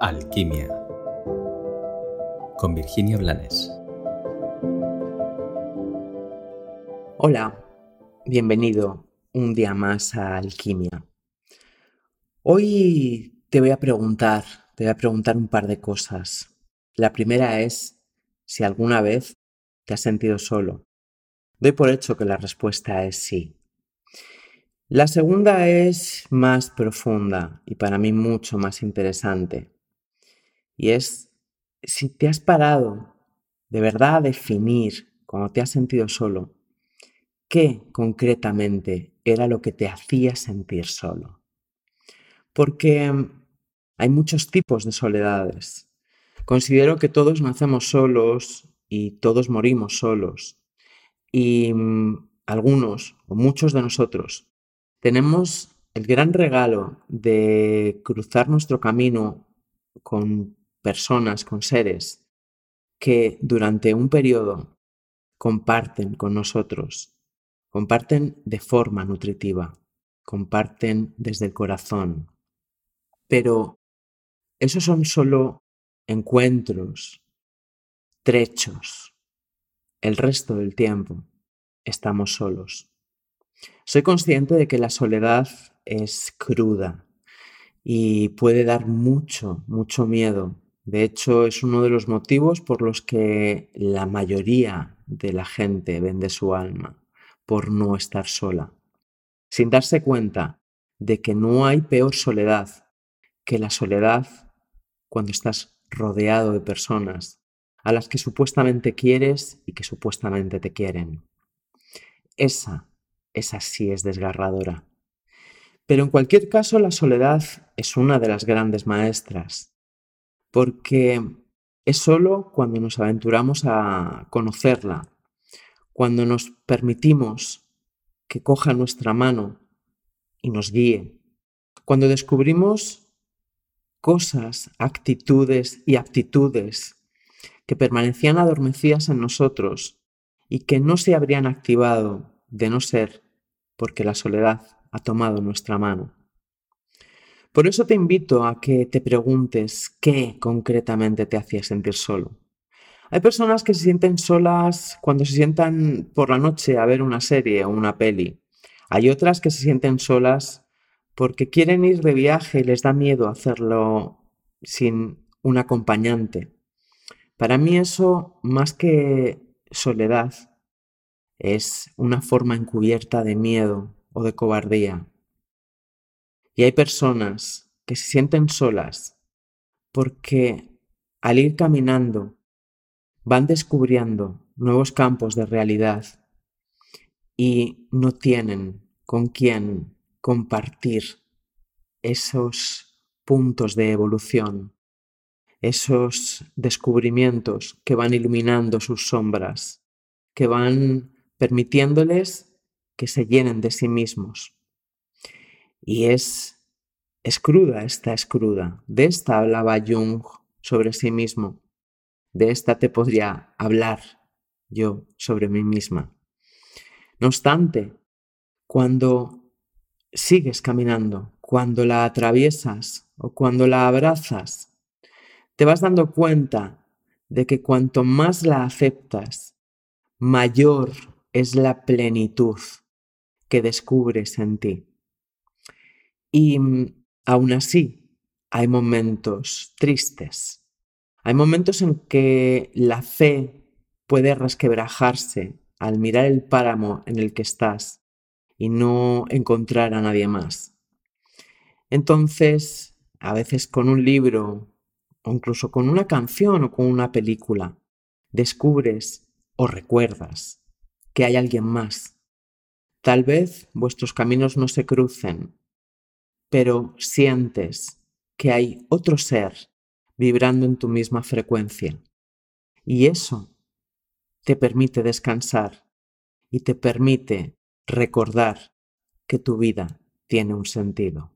Alquimia con Virginia Blanes. Hola, bienvenido un día más a Alquimia. Hoy te voy a preguntar, te voy a preguntar un par de cosas. La primera es si alguna vez te has sentido solo. Doy por hecho que la respuesta es sí. La segunda es más profunda y para mí mucho más interesante. Y es si te has parado de verdad a definir cuando te has sentido solo, qué concretamente era lo que te hacía sentir solo. Porque mm, hay muchos tipos de soledades. Considero que todos nacemos solos y todos morimos solos. Y mm, algunos o muchos de nosotros tenemos el gran regalo de cruzar nuestro camino con personas, con seres que durante un periodo comparten con nosotros, comparten de forma nutritiva, comparten desde el corazón. Pero esos son solo encuentros, trechos. El resto del tiempo estamos solos. Soy consciente de que la soledad es cruda y puede dar mucho, mucho miedo. De hecho, es uno de los motivos por los que la mayoría de la gente vende su alma, por no estar sola, sin darse cuenta de que no hay peor soledad que la soledad cuando estás rodeado de personas a las que supuestamente quieres y que supuestamente te quieren. Esa esa sí es desgarradora. Pero en cualquier caso, la soledad es una de las grandes maestras, porque es solo cuando nos aventuramos a conocerla, cuando nos permitimos que coja nuestra mano y nos guíe, cuando descubrimos cosas, actitudes y aptitudes que permanecían adormecidas en nosotros y que no se habrían activado de no ser porque la soledad ha tomado nuestra mano. Por eso te invito a que te preguntes qué concretamente te hacía sentir solo. Hay personas que se sienten solas cuando se sientan por la noche a ver una serie o una peli. Hay otras que se sienten solas porque quieren ir de viaje y les da miedo hacerlo sin un acompañante. Para mí eso, más que soledad, es una forma encubierta de miedo o de cobardía. Y hay personas que se sienten solas porque al ir caminando van descubriendo nuevos campos de realidad y no tienen con quién compartir esos puntos de evolución, esos descubrimientos que van iluminando sus sombras, que van permitiéndoles que se llenen de sí mismos. Y es, es cruda, esta es cruda. De esta hablaba Jung sobre sí mismo. De esta te podría hablar yo sobre mí misma. No obstante, cuando sigues caminando, cuando la atraviesas o cuando la abrazas, te vas dando cuenta de que cuanto más la aceptas, mayor es la plenitud que descubres en ti. Y mm, aún así, hay momentos tristes. Hay momentos en que la fe puede resquebrajarse al mirar el páramo en el que estás y no encontrar a nadie más. Entonces, a veces con un libro o incluso con una canción o con una película, descubres o recuerdas que hay alguien más. Tal vez vuestros caminos no se crucen, pero sientes que hay otro ser vibrando en tu misma frecuencia. Y eso te permite descansar y te permite recordar que tu vida tiene un sentido.